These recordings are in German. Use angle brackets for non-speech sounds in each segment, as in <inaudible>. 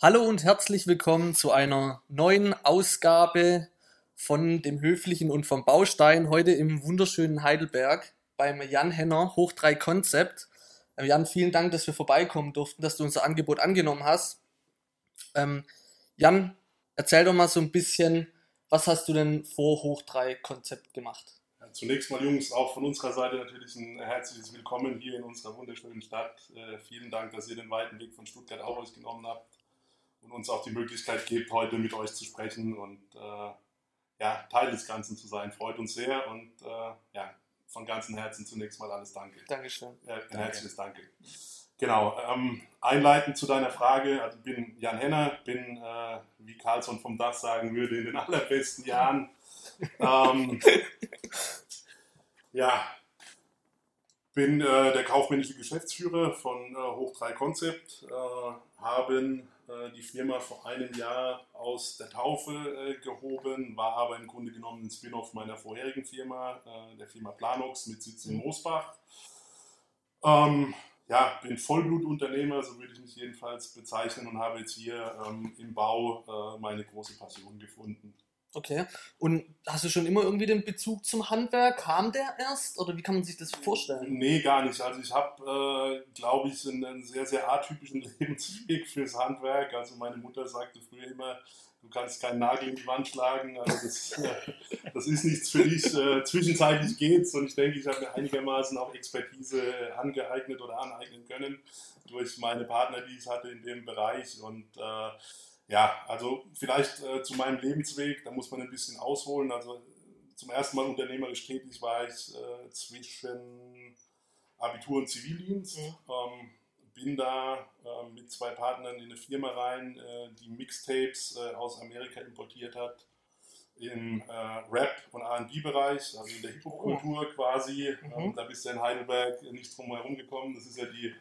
Hallo und herzlich willkommen zu einer neuen Ausgabe von dem Höflichen und vom Baustein. Heute im wunderschönen Heidelberg beim Jan Henner Hoch 3 Konzept. Äh, Jan, vielen Dank, dass wir vorbeikommen durften, dass du unser Angebot angenommen hast. Ähm, Jan, erzähl doch mal so ein bisschen, was hast du denn vor Hoch 3 Konzept gemacht? Ja, zunächst mal, Jungs, auch von unserer Seite natürlich ein herzliches Willkommen hier in unserer wunderschönen Stadt. Äh, vielen Dank, dass ihr den weiten Weg von Stuttgart auf euch genommen habt und uns auch die Möglichkeit gebt, heute mit euch zu sprechen und äh, ja, Teil des Ganzen zu sein. Freut uns sehr und äh, ja, von ganzem Herzen zunächst mal alles Danke. Dankeschön. Äh, ein Danke. herzliches Danke. Genau, ähm, einleitend zu deiner Frage, also bin Jan Henner, bin, äh, wie Carlsson vom Dach sagen würde, in den allerbesten Jahren. <laughs> ähm, ja, bin äh, der kaufmännische Geschäftsführer von äh, Hoch 3 Concept, äh, haben äh, die Firma vor einem Jahr aus der Taufe äh, gehoben, war aber im Grunde genommen ein Spin-off meiner vorherigen Firma, äh, der Firma Planox mit Sitz in Moosbach. Ähm, ja, bin Vollblutunternehmer, so würde ich mich jedenfalls bezeichnen und habe jetzt hier ähm, im Bau äh, meine große Passion gefunden. Okay. Und hast du schon immer irgendwie den Bezug zum Handwerk? Kam der erst oder wie kann man sich das vorstellen? Nee, gar nicht. Also ich habe, äh, glaube ich, einen, sehr, sehr atypischen <laughs> Lebensweg fürs Handwerk. Also meine Mutter sagte früher immer, du kannst keinen Nagel in die Wand schlagen. Also das, äh, das ist nichts für dich. Äh, zwischenzeitlich geht's und ich denke, ich habe mir einigermaßen auch Expertise angeeignet oder aneignen können durch meine Partner, die ich hatte in dem Bereich und äh, ja, also vielleicht äh, zu meinem Lebensweg, da muss man ein bisschen ausholen. Also zum ersten Mal unternehmerisch tätig war ich äh, zwischen Abitur und Zivildienst. Mhm. Ähm, bin da äh, mit zwei Partnern in eine Firma rein, äh, die Mixtapes äh, aus Amerika importiert hat im äh, Rap- und RB-Bereich, also in der Hip-Hop-Kultur quasi. Mhm. Ähm, da bist du in Heidelberg nicht drum herum gekommen. Das ist ja die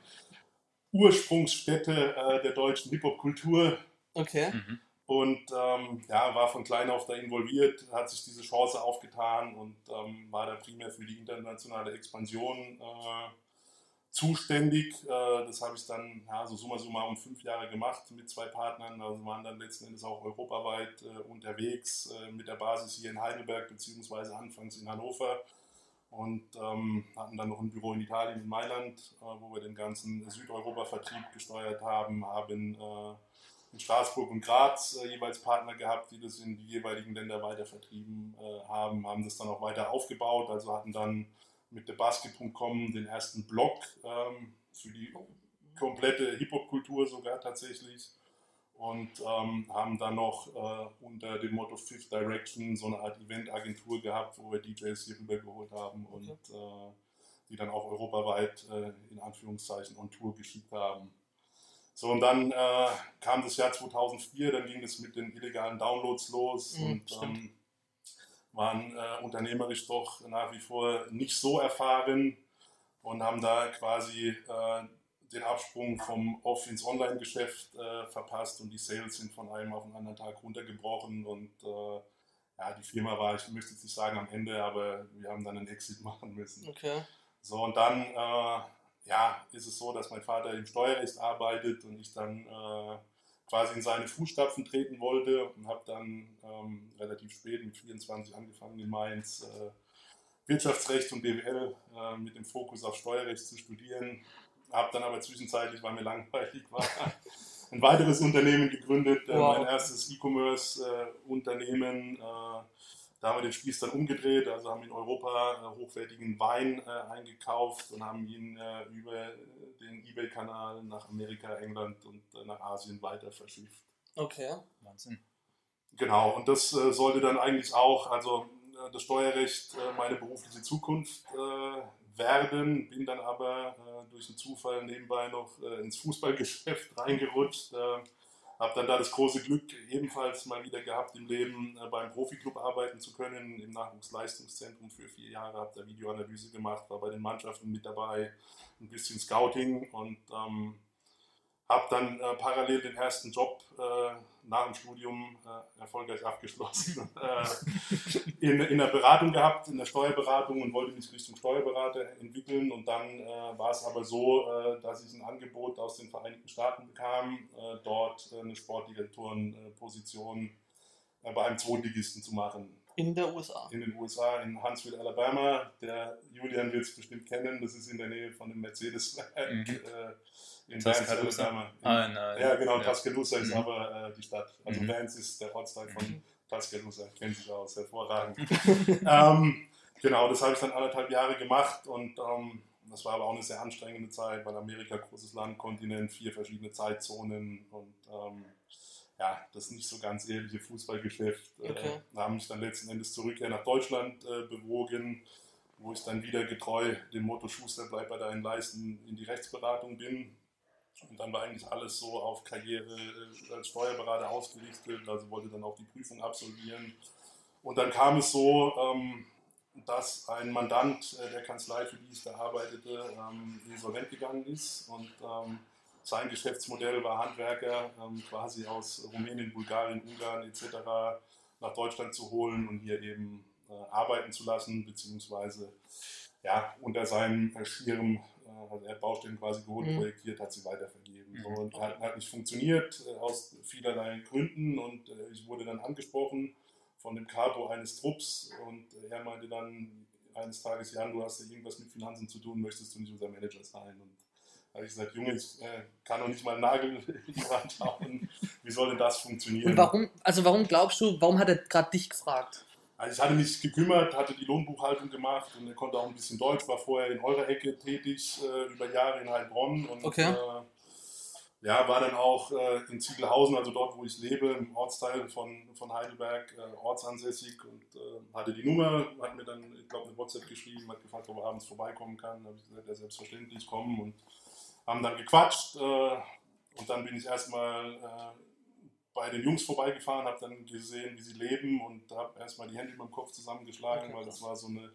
Ursprungsstätte der deutschen Hip-Hop-Kultur. Okay. Mhm. Und ähm, ja, war von klein auf da involviert, hat sich diese Chance aufgetan und ähm, war da primär für die internationale Expansion äh, zuständig. Äh, das habe ich dann, ja, so summa summarum fünf Jahre gemacht mit zwei Partnern. Also waren dann letzten Endes auch europaweit äh, unterwegs äh, mit der Basis hier in Heidelberg beziehungsweise anfangs in Hannover und ähm, hatten dann noch ein Büro in Italien, in Mailand, äh, wo wir den ganzen Südeuropa-Vertrieb gesteuert haben, haben äh, in Straßburg und Graz äh, jeweils Partner gehabt, die das in die jeweiligen Länder weiter vertrieben äh, haben, haben das dann auch weiter aufgebaut, also hatten dann mit thebasket.com den ersten Blog ähm, für die komplette Hip-Hop-Kultur sogar tatsächlich. Und ähm, haben dann noch äh, unter dem Motto Fifth Direction so eine Art Event-Agentur gehabt, wo wir DJs hier rübergeholt haben und äh, die dann auch europaweit äh, in Anführungszeichen on Tour geschickt haben. So, und dann äh, kam das Jahr 2004, dann ging es mit den illegalen Downloads los mhm, und ähm, waren äh, unternehmerisch doch nach wie vor nicht so erfahren und haben da quasi äh, den Absprung vom Off ins Online-Geschäft äh, verpasst und die Sales sind von einem auf den anderen Tag runtergebrochen und äh, ja, die Firma war, ich möchte jetzt nicht sagen am Ende, aber wir haben dann einen Exit <laughs> machen müssen. Okay. So, und dann äh, ja, ist es so, dass mein Vater im Steuerrecht arbeitet und ich dann äh, quasi in seine Fußstapfen treten wollte und habe dann ähm, relativ spät mit 24 angefangen in Mainz äh, Wirtschaftsrecht und BWL äh, mit dem Fokus auf Steuerrecht zu studieren. Habe dann aber zwischenzeitlich, weil mir langweilig war, <laughs> ein weiteres Unternehmen gegründet, äh, wow. mein erstes E-Commerce-Unternehmen äh, da haben wir den Spieß dann umgedreht, also haben in Europa äh, hochwertigen Wein äh, eingekauft und haben ihn äh, über den eBay-Kanal nach Amerika, England und äh, nach Asien weiter verschifft. Okay, Wahnsinn. Genau, und das äh, sollte dann eigentlich auch, also äh, das Steuerrecht, meine berufliche Zukunft werden, bin dann aber durch einen Zufall nebenbei noch ins Fußballgeschäft <laughs> reingerutscht habe dann da das große Glück ebenfalls mal wieder gehabt im Leben äh, beim Profiklub arbeiten zu können, im Nachwuchsleistungszentrum für vier Jahre, habe da Videoanalyse gemacht, war bei den Mannschaften mit dabei, ein bisschen Scouting und ähm, habe dann äh, parallel den ersten Job äh, nach dem Studium äh, erfolgreich abgeschlossen, <laughs> äh, in, in der Beratung gehabt, in der Steuerberatung und wollte mich Richtung Steuerberater entwickeln. Und dann äh, war es aber so, äh, dass ich ein Angebot aus den Vereinigten Staaten bekam, dort eine Sportdirektorenposition bei einem Zweitligisten zu machen. In der USA? In den USA, in Huntsville, Alabama. Der Julian wird es bestimmt kennen, das ist in der Nähe von dem Mercedes-Werk. Mhm <laughs> in Tuscaloosa. Ah, nein, ja, genau, ja. Tuscaloosa ist mhm. aber äh, die Stadt. Also mhm. Vance ist der Ortsteil von mhm. Tuscaloosa, kennen sich aus, hervorragend. <laughs> ähm, genau, das habe ich dann anderthalb Jahre gemacht und ähm, das war aber auch eine sehr anstrengende Zeit, weil Amerika großes Land, Kontinent, vier verschiedene Zeitzonen und ähm, ja, das nicht so ganz ehrliche Fußballgeschäft. Äh, okay. Äh, da haben mich dann letzten Endes zurück nach Deutschland äh, bewogen, wo ich dann wieder getreu dem Motto Schuster bleibt bei deinen Leisten in die Rechtsberatung bin und dann war eigentlich alles so auf Karriere äh, als Steuerberater ausgerichtet, also wollte dann auch die Prüfung absolvieren. Und dann kam es so, ähm, dass ein Mandant äh, der Kanzlei, für die ich da arbeitete, ähm, insolvent gegangen ist. Und ähm, sein Geschäftsmodell war Handwerker quasi aus Rumänien, Bulgarien, Ungarn etc. nach Deutschland zu holen und hier eben äh, arbeiten zu lassen, beziehungsweise ja, unter seinem Schirm also er hat Baustellen quasi geholt, mhm. projektiert, hat sie weitervergeben. Mhm. So, und hat, hat, nicht funktioniert äh, aus vielerlei Gründen und äh, ich wurde dann angesprochen von dem Capo eines Trupps und äh, er meinte dann eines Tages, Jan, du hast ja irgendwas mit Finanzen zu tun, möchtest du nicht unser Manager sein? Und habe ich gesagt, Junge, ich äh, kann doch nicht mal einen Nagel in die Wand hauen. Wie soll denn das funktionieren? Und warum, also warum glaubst du, warum hat er gerade dich gefragt? Also ich hatte mich gekümmert, hatte die Lohnbuchhaltung gemacht und er konnte auch ein bisschen Deutsch, war vorher in eurer Ecke tätig, äh, über Jahre in Heilbronn und okay. äh, ja, war dann auch äh, in Ziegelhausen, also dort, wo ich lebe, im Ortsteil von, von Heidelberg, äh, ortsansässig und äh, hatte die Nummer, hat mir dann, ich glaube, eine WhatsApp geschrieben, hat gefragt, ob er abends vorbeikommen kann. Da habe ich gesagt, ja, selbstverständlich kommen und haben dann gequatscht äh, und dann bin ich erstmal bei den Jungs vorbeigefahren, habe dann gesehen, wie sie leben und habe erstmal die Hände über dem Kopf zusammengeschlagen, okay, weil das war so eine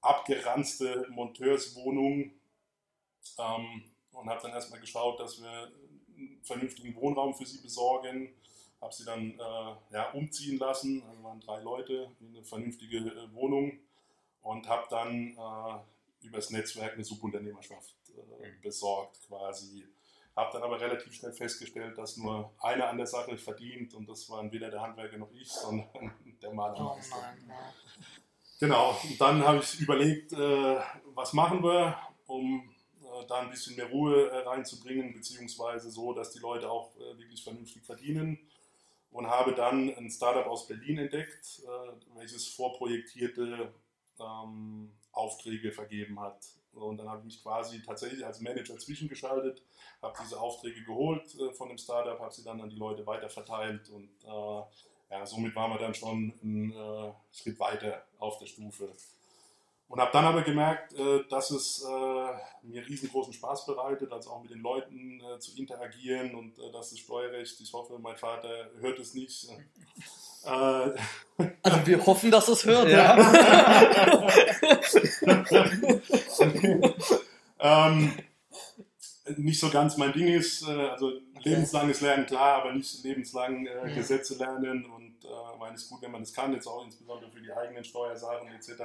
abgeranzte Monteurswohnung. Ähm, und habe dann erstmal geschaut, dass wir einen vernünftigen Wohnraum für sie besorgen. Habe sie dann äh, ja, umziehen lassen, also waren drei Leute in eine vernünftige äh, Wohnung. Und habe dann äh, übers Netzwerk eine Subunternehmerschaft äh, besorgt quasi habe dann aber relativ schnell festgestellt, dass nur einer an der Sache verdient und das waren weder der Handwerker noch ich, sondern <laughs> der Malermeister. Oh genau, und dann habe ich überlegt, äh, was machen wir, um äh, da ein bisschen mehr Ruhe äh, reinzubringen, beziehungsweise so, dass die Leute auch äh, wirklich vernünftig verdienen. Und habe dann ein Startup aus Berlin entdeckt, äh, welches vorprojektierte ähm, Aufträge vergeben hat. Und dann habe ich mich quasi tatsächlich als Manager zwischengeschaltet, habe diese Aufträge geholt äh, von dem Startup, habe sie dann an die Leute weiter verteilt und äh, ja, somit waren wir dann schon einen äh, Schritt weiter auf der Stufe. Und habe dann aber gemerkt, äh, dass es äh, mir riesengroßen Spaß bereitet, also auch mit den Leuten äh, zu interagieren und dass das Steuerrecht, ich hoffe, mein Vater hört es nicht, also wir hoffen, dass es hört. Ja. <laughs> ähm, nicht so ganz mein Ding ist, äh, also lebenslanges Lernen klar, aber nicht lebenslang äh. Gesetze lernen und äh, meine es gut, wenn man das kann, jetzt auch insbesondere für die eigenen Steuersachen etc.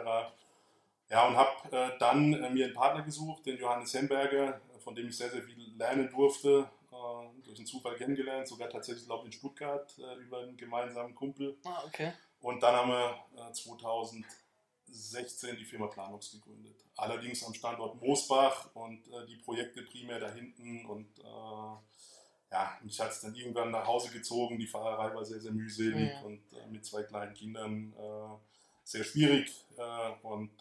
Ja, und habe äh, dann äh, mir einen Partner gesucht, den Johannes Hemberger, von dem ich sehr, sehr viel lernen durfte äh, durch einen Zufall kennengelernt, sogar tatsächlich, glaube ich, in Stuttgart äh, über einen gemeinsamen Kumpel. Ah, okay. Und dann haben wir äh, 2016 die Firma Planox gegründet. Allerdings am Standort Moosbach und äh, die Projekte primär da hinten. Und äh, ja, mich hat es dann irgendwann nach Hause gezogen. Die Fahrerei war sehr, sehr mühselig mhm. und äh, mit zwei kleinen Kindern sehr schwierig. und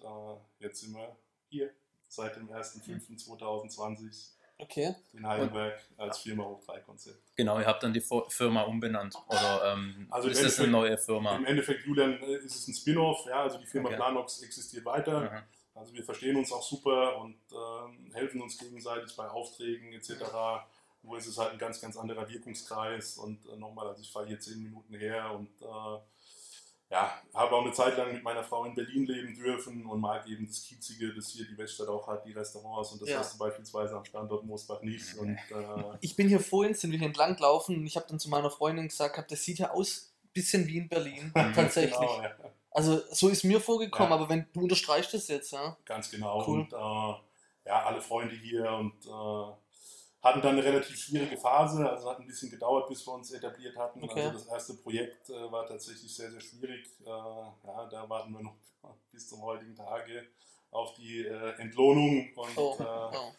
jetzt sind wir hier seit dem 1.5.2020 Okay. In Heidelberg als Firma Hoch 3 Konzept. Genau, ihr habt dann die Firma umbenannt. Oder ähm, also ist es eine neue Firma? Im Endeffekt, Julian, äh, ist es ein Spin-off. Ja, also die Firma okay. Planox existiert weiter. Mhm. Also wir verstehen uns auch super und äh, helfen uns gegenseitig bei Aufträgen etc. Nur ist es halt ein ganz, ganz anderer Wirkungskreis. Und äh, nochmal, also ich fahre hier zehn Minuten her und äh, ja, habe auch eine Zeit lang mit meiner Frau in Berlin leben dürfen und mag eben das Kiezige, das hier die Weststadt auch hat, die Restaurants und das ja. hast du beispielsweise am Standort Moosbach nicht. Und, äh ich bin hier vorhin, sind wir hier entlang gelaufen und ich habe dann zu meiner Freundin gesagt, das sieht ja aus ein bisschen wie in Berlin, <laughs> tatsächlich. genau, ja. Also so ist mir vorgekommen, ja. aber wenn du unterstreichst es jetzt, ja. Ganz genau. Cool. Und äh, ja, alle Freunde hier und äh, hatten dann eine relativ schwierige Phase, also hat ein bisschen gedauert, bis wir uns etabliert hatten. Okay. Also das erste Projekt äh, war tatsächlich sehr, sehr schwierig. Äh, ja, da warten wir noch <laughs> bis zum heutigen Tage auf die äh, Entlohnung und oh. Äh, oh.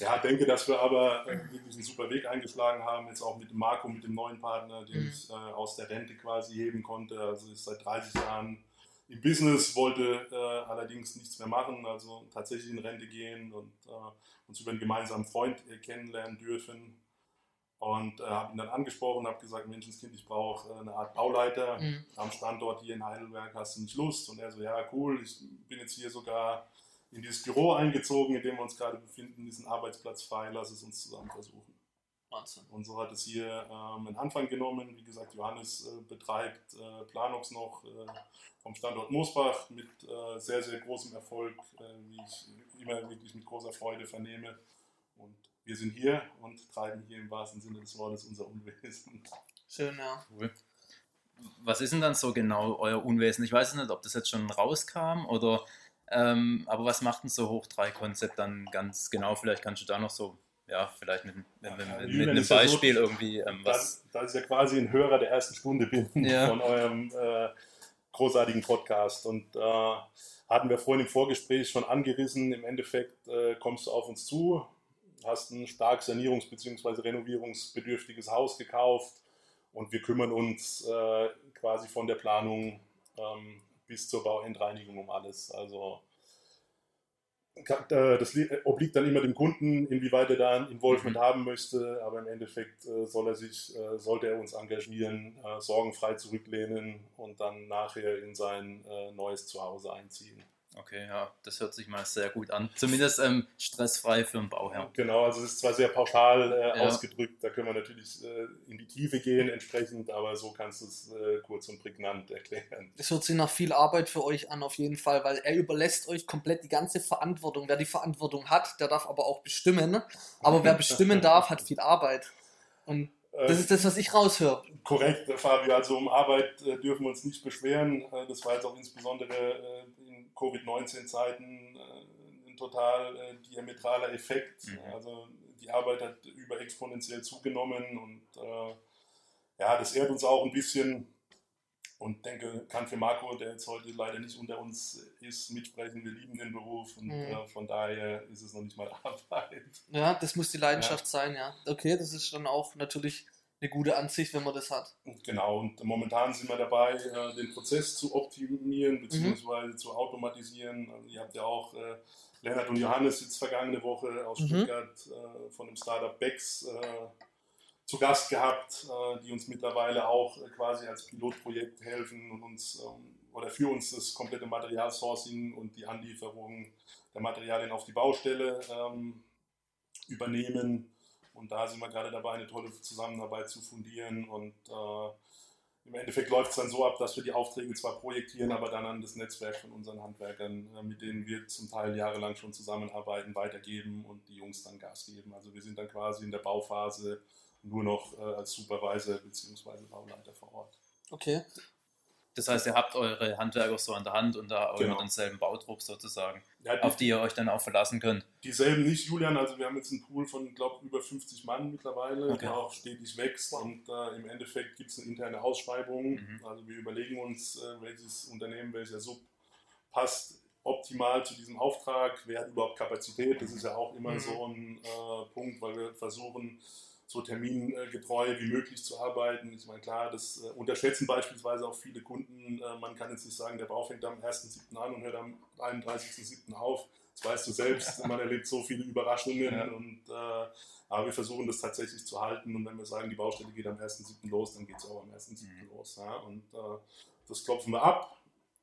ja, denke, dass wir aber wirklich einen super Weg eingeschlagen haben, jetzt auch mit dem Marco, mit dem neuen Partner, den mhm. ich äh, aus der Rente quasi heben konnte. Also ist seit 30 Jahren im Business, wollte äh, allerdings nichts mehr machen, also tatsächlich in Rente gehen und äh, uns über einen gemeinsamen Freund äh, kennenlernen dürfen. Und äh, habe ihn dann angesprochen, habe gesagt, Menschenskind, ich brauche äh, eine Art Bauleiter mhm. am Standort hier in Heidelberg, hast du nicht Lust? Und er so, ja cool, ich bin jetzt hier sogar in dieses Büro eingezogen, in dem wir uns gerade befinden, diesen Arbeitsplatz frei, lass es uns zusammen versuchen. Wahnsinn. Und so hat es hier ähm, einen Anfang genommen. Wie gesagt, Johannes äh, betreibt äh, Planox noch äh, vom Standort Moosbach mit äh, sehr, sehr großem Erfolg, äh, wie ich immer wirklich mit großer Freude vernehme. Und wir sind hier und treiben hier im wahrsten Sinne des Wortes unser Unwesen. Schön, ja. Cool. Was ist denn dann so genau euer Unwesen? Ich weiß nicht, ob das jetzt schon rauskam oder, ähm, aber was macht denn so Hoch 3 Konzept dann ganz genau? Vielleicht kannst du da noch so ja, vielleicht mit, mit, ja, mit, mit einem Beispiel ja so, irgendwie ähm, was. Da, da ich ja quasi ein Hörer der ersten Stunde bin ja. <laughs> von eurem äh, großartigen Podcast und äh, hatten wir vorhin im Vorgespräch schon angerissen, im Endeffekt äh, kommst du auf uns zu, hast ein stark sanierungs- bzw. renovierungsbedürftiges Haus gekauft und wir kümmern uns äh, quasi von der Planung ähm, bis zur Bauendreinigung um alles. Also das obliegt dann immer dem Kunden, inwieweit er da ein Involvement mhm. haben möchte, aber im Endeffekt äh, soll er sich, äh, sollte er uns engagieren, sorgenfrei zurücklehnen und dann nachher in sein neues Zuhause einziehen. Okay, ja, das hört sich mal sehr gut an. Zumindest ähm, stressfrei für einen Bauherrn. Genau, also es ist zwar sehr pauschal äh, ja. ausgedrückt, da können wir natürlich äh, in die Tiefe gehen entsprechend, aber so kannst du es äh, kurz und prägnant erklären. Es hört sich nach viel Arbeit für euch an, auf jeden Fall, weil er überlässt euch komplett die ganze Verantwortung. Wer die Verantwortung hat, der darf aber auch bestimmen. Aber wer bestimmen <laughs> darf, hat viel Arbeit. Und das ist das, was ich raushöre. Korrekt, Fabio. Also um Arbeit äh, dürfen wir uns nicht beschweren. Äh, das war jetzt auch insbesondere Covid-19-Zeiten äh, ein total äh, diametraler Effekt. Mhm. Also die Arbeit hat überexponentiell zugenommen und äh, ja, das ehrt uns auch ein bisschen und denke, kann für Marco, der jetzt heute leider nicht unter uns ist, mitsprechen. Wir lieben den Beruf und mhm. äh, von daher ist es noch nicht mal <laughs> Arbeit. Ja, das muss die Leidenschaft ja. sein, ja. Okay, das ist dann auch natürlich eine gute Ansicht, wenn man das hat. Genau, und momentan sind wir dabei, äh, den Prozess zu optimieren bzw. Mhm. zu automatisieren. Also ihr habt ja auch äh, Lennart und Johannes jetzt vergangene Woche aus mhm. Stuttgart äh, von dem Startup Bex zu Gast gehabt, die uns mittlerweile auch quasi als Pilotprojekt helfen und uns ähm, oder für uns das komplette Materialsourcing und die Anlieferung der Materialien auf die Baustelle ähm, übernehmen. Und da sind wir gerade dabei, eine tolle Zusammenarbeit zu fundieren. Und äh, im Endeffekt läuft es dann so ab, dass wir die Aufträge zwar projektieren, aber dann an das Netzwerk von unseren Handwerkern, äh, mit denen wir zum Teil jahrelang schon zusammenarbeiten, weitergeben und die Jungs dann Gas geben. Also wir sind dann quasi in der Bauphase nur noch äh, als Supervisor bzw. Bauleiter vor Ort. Okay. Das heißt, ihr habt eure Handwerker so an der Hand und da genau. denselben Baudruck sozusagen, ja, die, auf die ihr euch dann auch verlassen könnt. Dieselben nicht, Julian. Also wir haben jetzt einen Pool von, glaube über 50 Mann mittlerweile, okay. der auch stetig wächst. Und äh, im Endeffekt gibt es eine interne Ausschreibung. Mhm. Also wir überlegen uns, äh, welches Unternehmen, welcher Sub passt optimal zu diesem Auftrag. Wer hat überhaupt Kapazität? Das ist ja auch immer mhm. so ein äh, Punkt, weil wir versuchen, so termingetreu wie möglich zu arbeiten. Ich meine, klar, das äh, unterschätzen beispielsweise auch viele Kunden. Äh, man kann jetzt nicht sagen, der Bau fängt am 1.7. an und hört am 31.7. auf. Das weißt du selbst, <laughs> man erlebt so viele Überraschungen. Ja. Und, äh, aber wir versuchen das tatsächlich zu halten. Und wenn wir sagen, die Baustelle geht am 1.7. los, dann geht es auch am 1.7. Mhm. los. Ja? Und äh, das klopfen wir ab.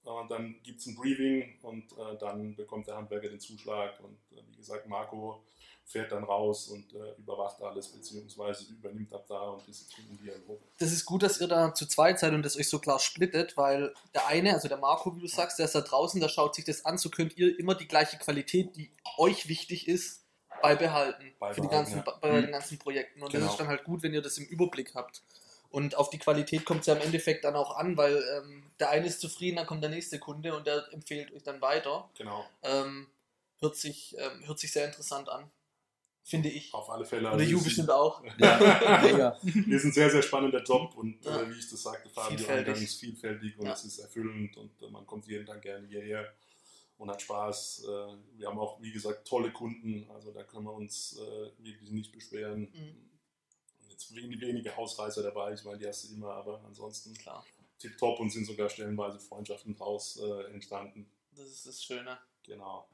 äh, dann gibt es ein Briefing und äh, dann bekommt der Handwerker den Zuschlag. Und wie gesagt, Marco fährt dann raus und äh, überwacht alles, beziehungsweise übernimmt ab da und ist in Dialog. Das ist gut, dass ihr da zu zweit seid und das euch so klar splittet, weil der eine, also der Marco, wie du sagst, der ist da draußen, der schaut sich das an, so könnt ihr immer die gleiche Qualität, die euch wichtig ist, beibehalten, Beibehalten, für die ganzen, ja. bei Mhm. den ganzen Projekten. Und Genau. das ist dann halt gut, wenn ihr das im Überblick habt. Und auf die Qualität kommt es ja im Endeffekt dann auch an, weil ähm, der eine ist zufrieden, dann kommt der nächste Kunde und der empfiehlt euch dann weiter. Genau, Ähm, hört, sich, ähm, hört sich sehr interessant an, finde ich. auf alle Fälle. Also you es ist- bestimmt auch. <laughs> Ja, mega. ist ein sehr, sehr spannender Job und Ja. äh, wie ich das sagte, Fabio, Vielfältig. eingangs vielfältig und Ja. es ist erfüllend und äh, man kommt jeden Tag gerne hierher und hat Spaß. Äh, wir haben auch, wie gesagt, tolle Kunden, also da können wir uns äh, wirklich nicht beschweren. Mhm. Jetzt wenig, wenige Ausreißer dabei, ich meine, die hast du immer, aber ansonsten Klar, tipptopp und sind sogar stellenweise Freundschaften draus äh, entstanden. das ist das Schöne. Genau.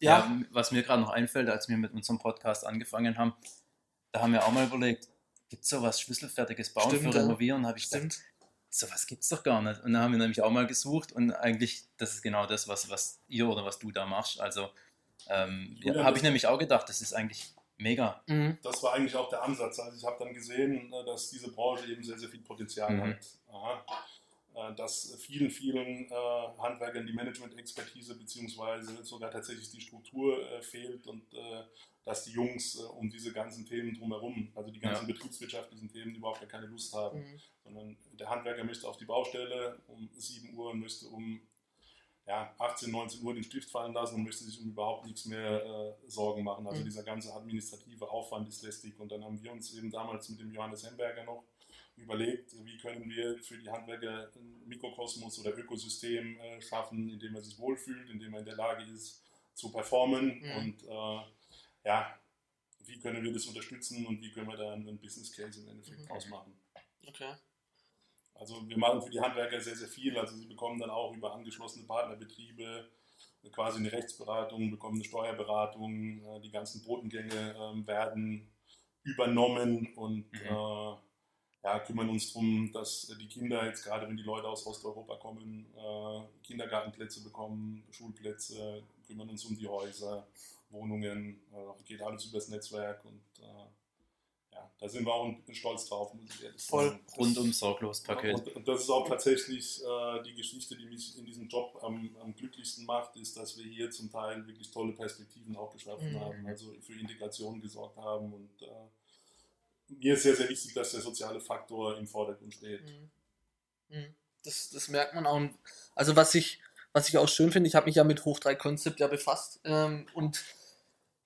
Ja, was mir gerade noch einfällt, als wir mit unserem Podcast angefangen haben, da haben wir auch mal überlegt, gibt es sowas schlüsselfertiges Bauen Stimmt, für ja. Renovieren? habe ich gedacht, Stimmt. sowas gibt es doch gar nicht. Und dann haben wir nämlich auch mal gesucht und eigentlich, das ist genau das, was, was ihr oder was du da machst. Also ähm, ja, Ja, habe ich nämlich auch gedacht, das ist eigentlich mega. Mhm. Das war eigentlich auch der Ansatz. Also ich habe dann gesehen, äh, dass diese Branche eben sehr, sehr viel Potenzial Mhm. hat. Aha. Äh, Dass vielen, vielen äh, Handwerkern die Management-Expertise beziehungsweise sogar tatsächlich die Struktur äh, fehlt und äh, dass die Jungs äh, um diese ganzen Themen drumherum, also die ganzen betriebswirtschaftlichen Themen, überhaupt gar keine Lust haben. Mhm. Sondern der Handwerker möchte auf die Baustelle um 7 Uhr und möchte um ja, 18, 19 Uhr den Stift fallen lassen und möchte sich um überhaupt nichts mehr äh, Sorgen machen. Also Mhm. dieser ganze administrative Aufwand ist lästig. Und dann haben wir uns eben damals mit dem Johannes Hemberger noch überlegt, wie können wir für die Handwerker ein Mikrokosmos oder Ökosystem äh, schaffen, in dem er sich wohlfühlt, in dem er in der Lage ist zu performen Mhm. und äh, ja, wie können wir das unterstützen und wie können wir da einen Business Case im Endeffekt Mhm. draus machen. Okay. Also wir machen für die Handwerker sehr, sehr viel. Also sie bekommen dann auch über angeschlossene Partnerbetriebe quasi eine Rechtsberatung, bekommen eine Steuerberatung, äh, die ganzen Botengänge ähm, werden übernommen und Mhm. äh, ja, kümmern uns darum, dass die Kinder jetzt gerade, wenn die Leute aus Osteuropa kommen, äh, Kindergartenplätze bekommen, Schulplätze, kümmern uns um die Häuser, Wohnungen, äh, geht alles übers Netzwerk und äh, ja, da sind wir auch ein- stolz drauf, muss ich ehrlich Voll. sagen. Rundum sorglos Paket. Und, und das ist auch tatsächlich äh, die Geschichte, die mich in diesem Job am, am glücklichsten macht, ist, dass wir hier zum Teil wirklich tolle Perspektiven auch geschaffen Mhm. haben, also für Integration gesorgt haben. Und äh, mir ist sehr, sehr wichtig, dass der soziale Faktor im Vordergrund steht. Mhm. Mhm. Das, das merkt man auch. Also was ich, was ich auch schön finde, ich habe mich ja mit Hoch 3 Concept ja befasst ähm, und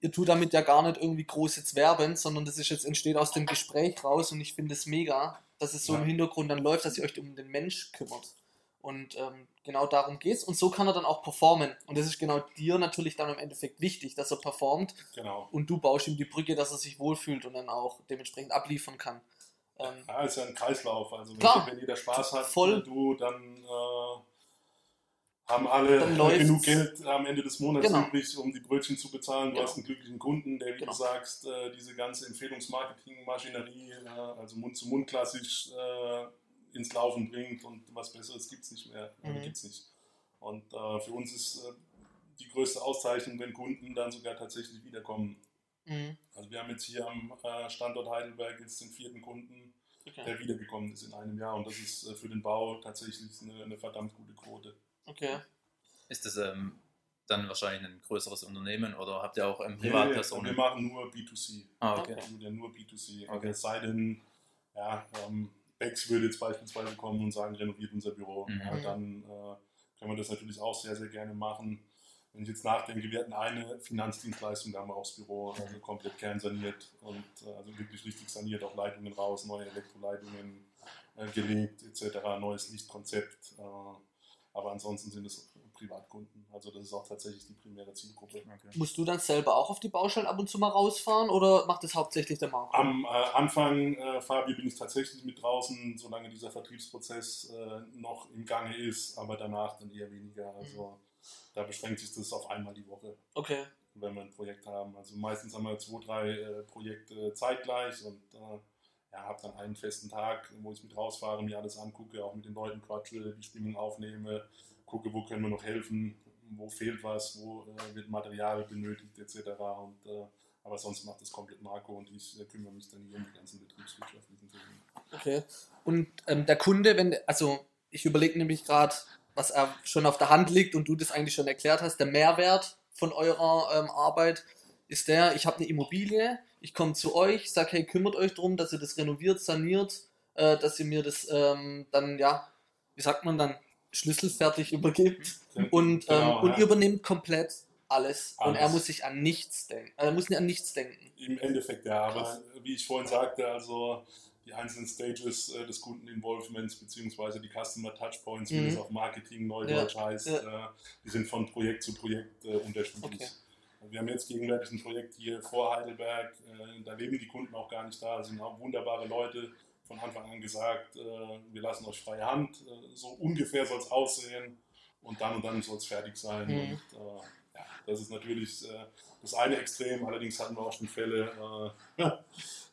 ihr tut damit ja gar nicht irgendwie groß jetzt werben, sondern das ist jetzt entsteht aus dem Gespräch raus und ich finde es mega, dass es so Ja. im Hintergrund dann läuft, dass ihr euch um den Mensch kümmert. Und ähm, genau darum geht es. Und so kann er dann auch performen. Und das ist genau dir natürlich dann im Endeffekt wichtig, dass er performt Genau. und du baust ihm die Brücke, dass er sich wohlfühlt und dann auch dementsprechend abliefern kann. Ähm, Ja, ist ja ein Kreislauf. Also wenn, Klar. wenn jeder Spaß hat, Voll. du, dann äh, haben alle genug Geld am Ende des Monats Genau. übrig, um die Brötchen zu bezahlen. Du Genau. hast einen glücklichen Kunden, der, wie Genau. du sagst, äh, diese ganze Empfehlungsmarketing-Maschinerie, äh, also Mund zu Mund klassisch äh, ins Laufen bringt und was Besseres gibt es nicht mehr. Mhm. gibt's nicht. Und äh, für uns ist äh, die größte Auszeichnung, wenn Kunden dann sogar tatsächlich wiederkommen. mhm. Also wir haben jetzt hier am äh, Standort Heidelberg jetzt den vierten Kunden, okay. der wiedergekommen ist in einem Jahr. Und das ist äh, für den Bau tatsächlich eine, eine verdammt gute Quote. okay. Ist das ähm, dann wahrscheinlich ein größeres Unternehmen oder habt ihr auch ähm, Wir Privatpersonen? machen nur B2C. Ah, okay. Also ja, nur B2C. Okay. Es sei denn, ja, ähm, Bex würde jetzt beispielsweise kommen und sagen, renoviert unser Büro. Mhm. Ja, dann äh, können wir das natürlich auch sehr, sehr gerne machen. Wenn ich jetzt nachdenke, wir hatten eine Finanzdienstleistung, da haben wir auch das Büro also komplett kernsaniert und äh, also wirklich richtig saniert, auch Leitungen raus, neue Elektroleitungen äh, gelegt, etc., neues Lichtkonzept. Äh, aber ansonsten sind es Privatkunden. Also das ist auch tatsächlich die primäre Zielgruppe. okay. Musst du dann selber auch auf die Baustellen ab und zu mal rausfahren oder macht das hauptsächlich der Marco? Am äh, Anfang, äh, Fabio, bin ich tatsächlich mit draußen, solange dieser Vertriebsprozess äh, noch im Gange ist, aber danach dann eher weniger. Also da beschränkt sich das auf einmal die Woche, Okay. wenn wir ein Projekt haben. Also meistens haben wir zwei, drei äh, Projekte zeitgleich und äh, ja, habe dann einen festen Tag, wo ich mit rausfahre, mir alles angucke, auch mit den Leuten quatsche, die Stimmung aufnehme, gucke, wo können wir noch helfen, wo fehlt was, wo äh, wird Material benötigt etc. Und, äh, aber sonst macht das komplett Marco und ich äh, kümmere mich dann hier um die ganzen betriebswirtschaftlichen Themen. Okay. Und ähm, der Kunde, wenn, also ich überlege nämlich gerade, was er schon auf der Hand liegt und du das eigentlich schon erklärt hast, der Mehrwert von eurer ähm, Arbeit ist der, ich habe eine Immobilie, ich komme zu euch, sage, hey, kümmert euch darum, dass ihr das renoviert, saniert, äh, dass ihr mir das ähm, dann, ja, wie sagt man dann, schlüsselfertig übergibt und, ähm, genau, und ja. ihr übernehmt komplett alles, alles, und er muss sich an nichts denken. Er muss an nichts denken. Im Endeffekt ja, aber wie ich vorhin sagte, also die einzelnen Stages äh, des Kundeninvolvements beziehungsweise die Customer Touchpoints, mhm. wie das auf Marketing Neudeutsch ja. heißt, ja. Äh, die sind von Projekt zu Projekt äh, unterschiedlich. Okay. Wir haben jetzt gegenwärtig ein Projekt hier vor Heidelberg, äh, da leben die Kunden auch gar nicht da, sind auch wunderbare Leute, von Anfang an gesagt, äh, wir lassen euch freie Hand, äh, so ungefähr soll es aussehen und dann und dann soll es fertig sein. Mhm. Und, ja, das ist natürlich das eine Extrem, allerdings hatten wir auch schon Fälle, <laughs>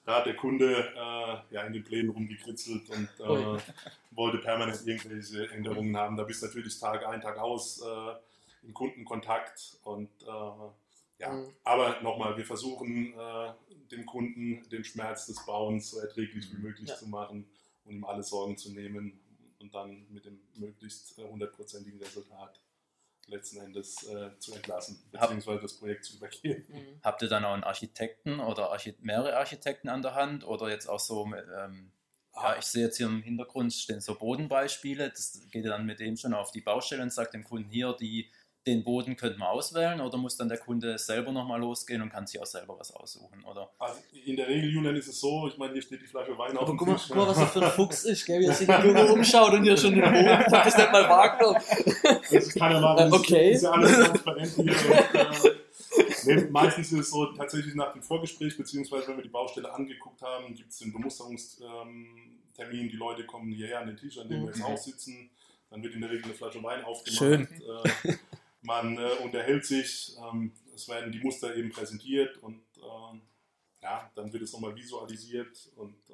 da hat der Kunde äh, ja, in den Plänen rumgekritzelt und äh, <laughs> wollte permanent irgendwelche Änderungen haben. Da bist du natürlich Tag ein, Tag aus äh, im Kundenkontakt und äh, ja, mhm. aber nochmal, wir versuchen äh, dem Kunden den Schmerz des Bauens so erträglich wie möglich ja. zu machen und ihm alle Sorgen zu nehmen und dann mit dem möglichst äh, hundertprozentigen Resultat letzten Endes äh, zu entlassen, beziehungsweise das Projekt zu übergeben. Mhm. Habt ihr dann auch einen Architekten oder Archit mehrere Architekten an der Hand oder jetzt auch so, ähm, ja, ich sehe jetzt hier im Hintergrund stehen so Bodenbeispiele, das geht dann mit dem schon auf die Baustelle und sagt dem Kunden hier, die den Boden könnte man auswählen oder muss dann der Kunde selber nochmal losgehen und kann sich auch selber was aussuchen? Oder? Also in der Regel, Julian, ist es so, ich meine, hier steht die Flasche Wein auf dem guck mal. Guck mal, was das für ein Fuchs ist, gell? wie er sich <laughs> in Google umschaut und hier schon den Boden, ich <laughs> das nicht mal wahrgenommen. Das kann er machen, okay. ist ja alles transparent hier. Und, äh, nee, meistens ist es so, tatsächlich nach dem Vorgespräch, beziehungsweise wenn wir die Baustelle angeguckt haben, gibt es den Bemusterungstermin, die Leute kommen hierher an den Tisch, an dem mhm. wir jetzt auch sitzen, dann wird in der Regel eine Flasche Wein aufgemacht. Schön. Äh, man äh, unterhält sich, ähm, es werden die Muster eben präsentiert und ähm, ja, dann wird es nochmal visualisiert und äh,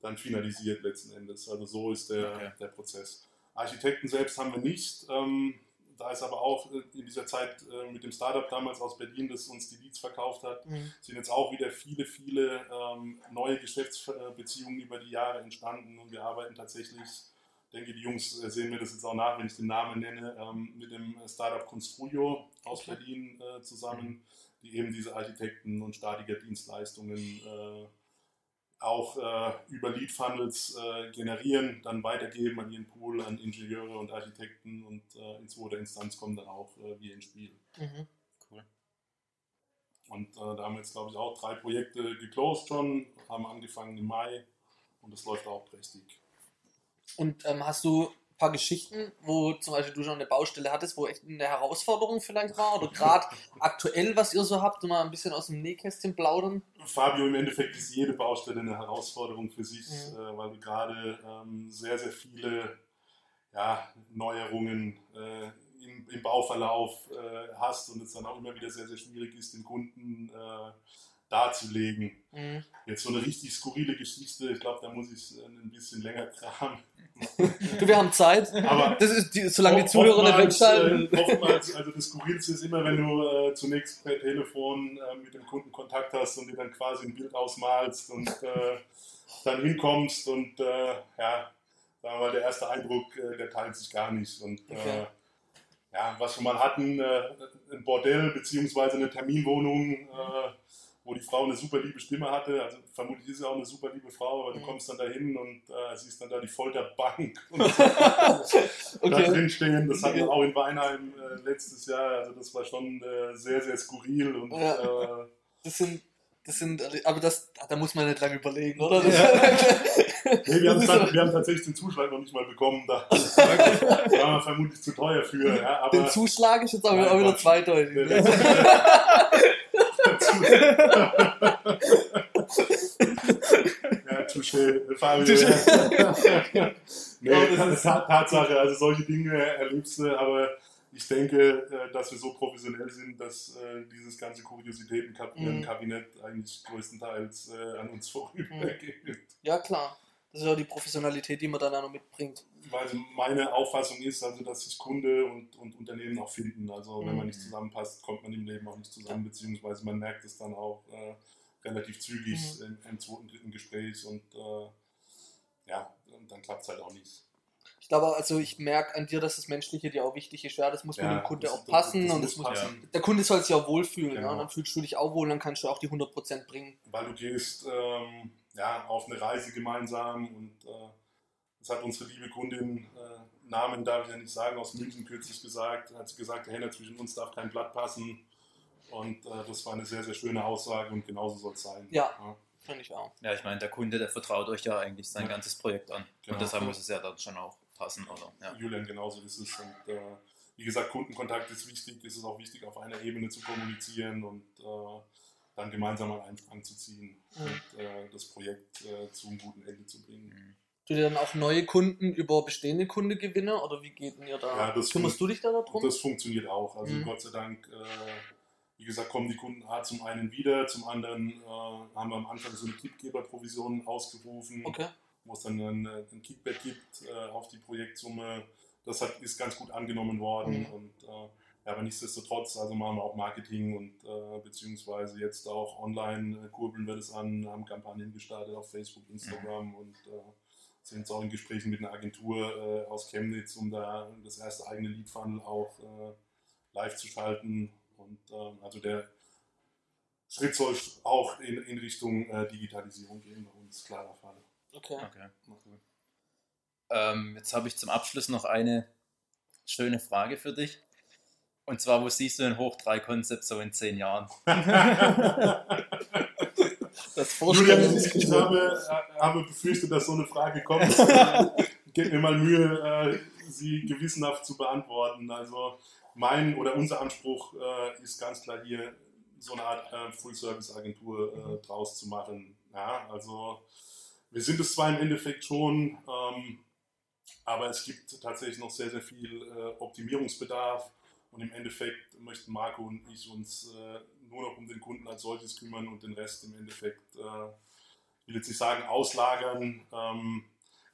dann finalisiert letzten Endes. Also so ist der, okay. der Prozess. Architekten selbst haben wir nicht. Ähm, da ist aber auch äh, in dieser Zeit äh, mit dem Startup damals aus Berlin, das uns die Leads verkauft hat, mhm. sind jetzt auch wieder viele, viele ähm, neue Geschäftsbeziehungen über die Jahre entstanden und wir arbeiten tatsächlich denke, die Jungs äh, sehen mir das jetzt auch nach, wenn ich den Namen nenne, ähm, mit dem Startup Construyo aus Berlin äh, zusammen, die eben diese Architekten und Statiker-Dienstleistungen äh, auch über Lead Funnels generieren, dann weitergeben an ihren Pool, an Ingenieure und Architekten und in zweiter Instanz kommen dann auch wir ins Spiel. Mhm. Cool. Und da haben wir jetzt, glaube ich, auch drei Projekte geclosed schon, haben angefangen im Mai und das läuft auch prächtig. Und ähm, hast du ein paar Geschichten, wo zum Beispiel du schon eine Baustelle hattest, wo echt eine Herausforderung vielleicht war? Oder gerade aktuell, was ihr so habt, mal ein bisschen aus dem Nähkästchen plaudern? Fabio, im Endeffekt ist jede Baustelle eine Herausforderung für sich, mhm. äh, weil du gerade ähm, sehr, sehr viele ja, Neuerungen äh, im, im, Bauverlauf äh, hast und es dann auch immer wieder sehr, sehr schwierig ist, den Kunden äh, darzulegen. Mhm. Jetzt so eine richtig skurrile Geschichte, ich glaube, da muss ich äh, ein bisschen länger <laughs> kramen. Du, wir haben Zeit. Aber das ist die, solange die Zuhörer nicht wegschalten. Äh, oftmals, also das Skurrilste ist immer, wenn du äh, zunächst per Telefon äh, mit dem Kunden Kontakt hast und dir dann quasi ein Bild ausmalst und äh, dann hinkommst und äh, ja, sagen wir mal, der erste Eindruck, äh, der teilt sich gar nicht. Und okay. ja, was wir mal hatten, ein Bordell beziehungsweise eine Terminwohnung wo die Frau eine super liebe Stimme hatte. Also vermutlich ist sie auch eine super liebe Frau, aber du mhm. kommst dann dahin und äh, siehst dann da die Folterbank <laughs> und okay. da drin stehen. Das hatten wir auch in Weinheim äh, letztes Jahr. Also das war schon äh, sehr, sehr skurril und ja. Äh, das sind das sind, aber das, da muss man nicht lange überlegen, oder? Ja. nee, wir, <laughs> haben wir, haben tatsächlich den Zuschlag noch nicht mal bekommen. Da <laughs> war wir vermutlich zu teuer für. Ja, den Zuschlag ist jetzt auch, auch wieder zweideutig. Ne? Ja, touché, Fabio. Touché. nee, Tatsache, also solche Dinge erlebst du, aber ich denke, äh, dass wir so professionell sind, dass äh, dieses ganze Kuriositätenkabinett Mhm. eigentlich größtenteils äh, an uns <laughs> vorübergeht. Ja, klar. Das ist ja die Professionalität, die man dann auch noch mitbringt. Weil meine Auffassung ist, also, dass sich Kunde und, und Unternehmen auch finden. Also wenn man Mhm. nicht zusammenpasst, kommt man im Leben auch nicht zusammen, beziehungsweise man merkt es dann auch äh, relativ zügig Mhm. im, im zweiten, dritten Gespräch und äh, ja, dann klappt es halt auch nicht. Ich glaube, also ich merke an dir, dass das Menschliche dir auch wichtig ist. Ja, das muss mit Ja, dem Kunde das- auch das- passen das und muss das muss, passen. der Kunde soll sich auch wohlfühlen. Genau. Ja, und dann fühlst du dich auch wohl, dann kannst du auch die 100% bringen. weil du gehst ähm, ja, auf eine Reise gemeinsam und äh, das hat unsere liebe Kundin, äh, Namen darf ich ja nicht sagen, aus München kürzlich gesagt, hat sie gesagt, der Henner zwischen uns darf kein Blatt passen und äh, das war eine sehr, sehr schöne Aussage und genauso soll es sein. Ja. Finde ich auch. Ja, ich meine, der Kunde, der vertraut euch ja eigentlich sein Ja. ganzes Projekt an. Genau. Und deshalb muss es ja dann schon auch passen, oder? Ja. Julian, genauso ist es und äh, wie gesagt, Kundenkontakt ist wichtig, es ist auch wichtig, auf einer Ebene zu kommunizieren und äh, dann gemeinsam an einen Strang zu ziehen Mhm. und äh, das Projekt äh, zu einem guten Ende zu bringen. Mhm. Du dir dann auch neue Kunden über bestehende Kunde gewinnen oder wie geht denn ihr da? Ja, das Kümmerst du dich da darum? das funktioniert auch. Also Mhm. Gott sei Dank, äh, wie gesagt, kommen die Kunden A zum einen wieder, zum anderen äh, haben wir am Anfang so eine Tippgeberprovision ausgerufen, Okay. wo es dann ein, ein Kickback gibt äh, auf die Projektsumme. Das hat, ist ganz gut angenommen worden. Mhm. Und, äh, ja, aber nichtsdestotrotz, also machen wir auch Marketing und äh, beziehungsweise jetzt auch online äh, kurbeln wir das an, haben Kampagnen gestartet auf Facebook, Instagram und äh, sind jetzt auch in Gesprächen mit einer Agentur äh, aus Chemnitz, um da das erste eigene Lead-Funnel auch äh, live zu schalten. Und ähm, also der Schritt soll auch in, in Richtung äh, Digitalisierung gehen bei uns, klarer Fall. Okay. Okay, cool. Ähm, jetzt habe ich zum Abschluss noch eine schöne Frage für dich. Und zwar, wo siehst du ein Hoch-3-Konzept so in zehn Jahren? <laughs> Das Julian, ich, ich habe, äh, habe befürchtet, dass so eine Frage kommt. <laughs> Gebt mir mal Mühe, äh, sie gewissenhaft zu beantworten. Also mein oder unser Anspruch äh, ist ganz klar hier, so eine Art Full-Service-Agentur draus zu machen. Ja, also wir sind es zwar im Endeffekt schon, ähm, aber es gibt tatsächlich noch sehr, sehr viel Optimierungsbedarf. Und im Endeffekt möchten Marco und ich uns äh, nur noch um den Kunden als solches kümmern und den Rest im Endeffekt, äh, ich will jetzt nicht sagen auslagern, ähm,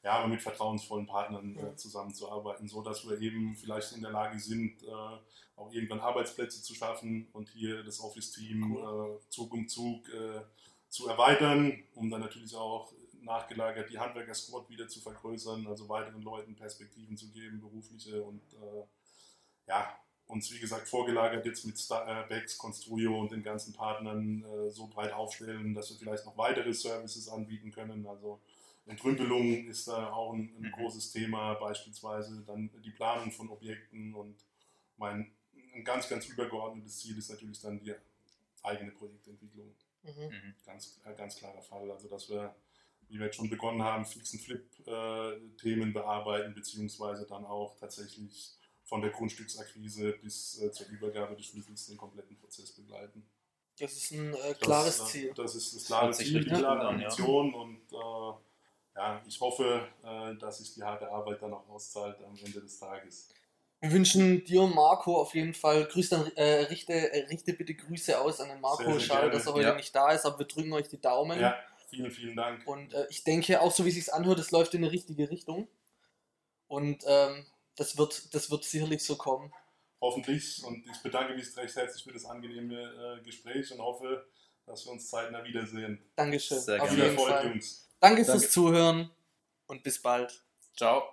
ja, aber mit vertrauensvollen Partnern äh, zusammenzuarbeiten, so dass wir eben vielleicht in der Lage sind, äh, auch irgendwann Arbeitsplätze zu schaffen und hier das Office-Team äh, Zug um Zug äh, zu erweitern, um dann natürlich auch nachgelagert die Handwerker-Squad wieder zu vergrößern, also weiteren Leuten Perspektiven zu geben, berufliche und ja, uns wie gesagt vorgelagert jetzt mit Star, äh, Construio und den ganzen Partnern äh, so breit aufstellen, dass wir vielleicht noch weitere Services anbieten können. Also Entrümpelung ist da auch ein, ein Mhm. großes Thema, beispielsweise dann die Planung von Objekten und mein ein ganz, ganz übergeordnetes Ziel ist natürlich dann die eigene Projektentwicklung. Mhm. Mhm. Ganz, äh, ganz klarer Fall. Also dass wir, wie wir jetzt schon begonnen haben, Fix and Flip-Themen bearbeiten, beziehungsweise dann auch tatsächlich von der Grundstücksakquise bis äh, zur Übergabe des Schlüssels den kompletten Prozess begleiten. Das ist ein äh, Das, klares äh, Ziel. Das ist das klare Ziel, die klare an, ja. Ambition und äh, ja, ich hoffe, äh, dass sich die harte Arbeit dann auch auszahlt am Ende des Tages. Wir wünschen dir, Marco, auf jeden Fall, grüß dann, äh, richte, äh, richte bitte Grüße aus an den Marco. Sehr, sehr Schade, gerne. dass er heute Ja. nicht da ist, aber wir drücken euch die Daumen. Ja, vielen, vielen Dank. Und äh, ich denke, auch so wie es sich anhört, es läuft in eine richtige Richtung. Und ähm, das, wird, das wird sicherlich so kommen. Hoffentlich und ich bedanke mich recht herzlich für das angenehme äh, Gespräch und hoffe, dass wir uns zeitnah wiedersehen. Dankeschön. Sehr auf gerne. Viel jeden Fall. Jungs. Danke Danke. fürs Zuhören und bis bald. Ciao.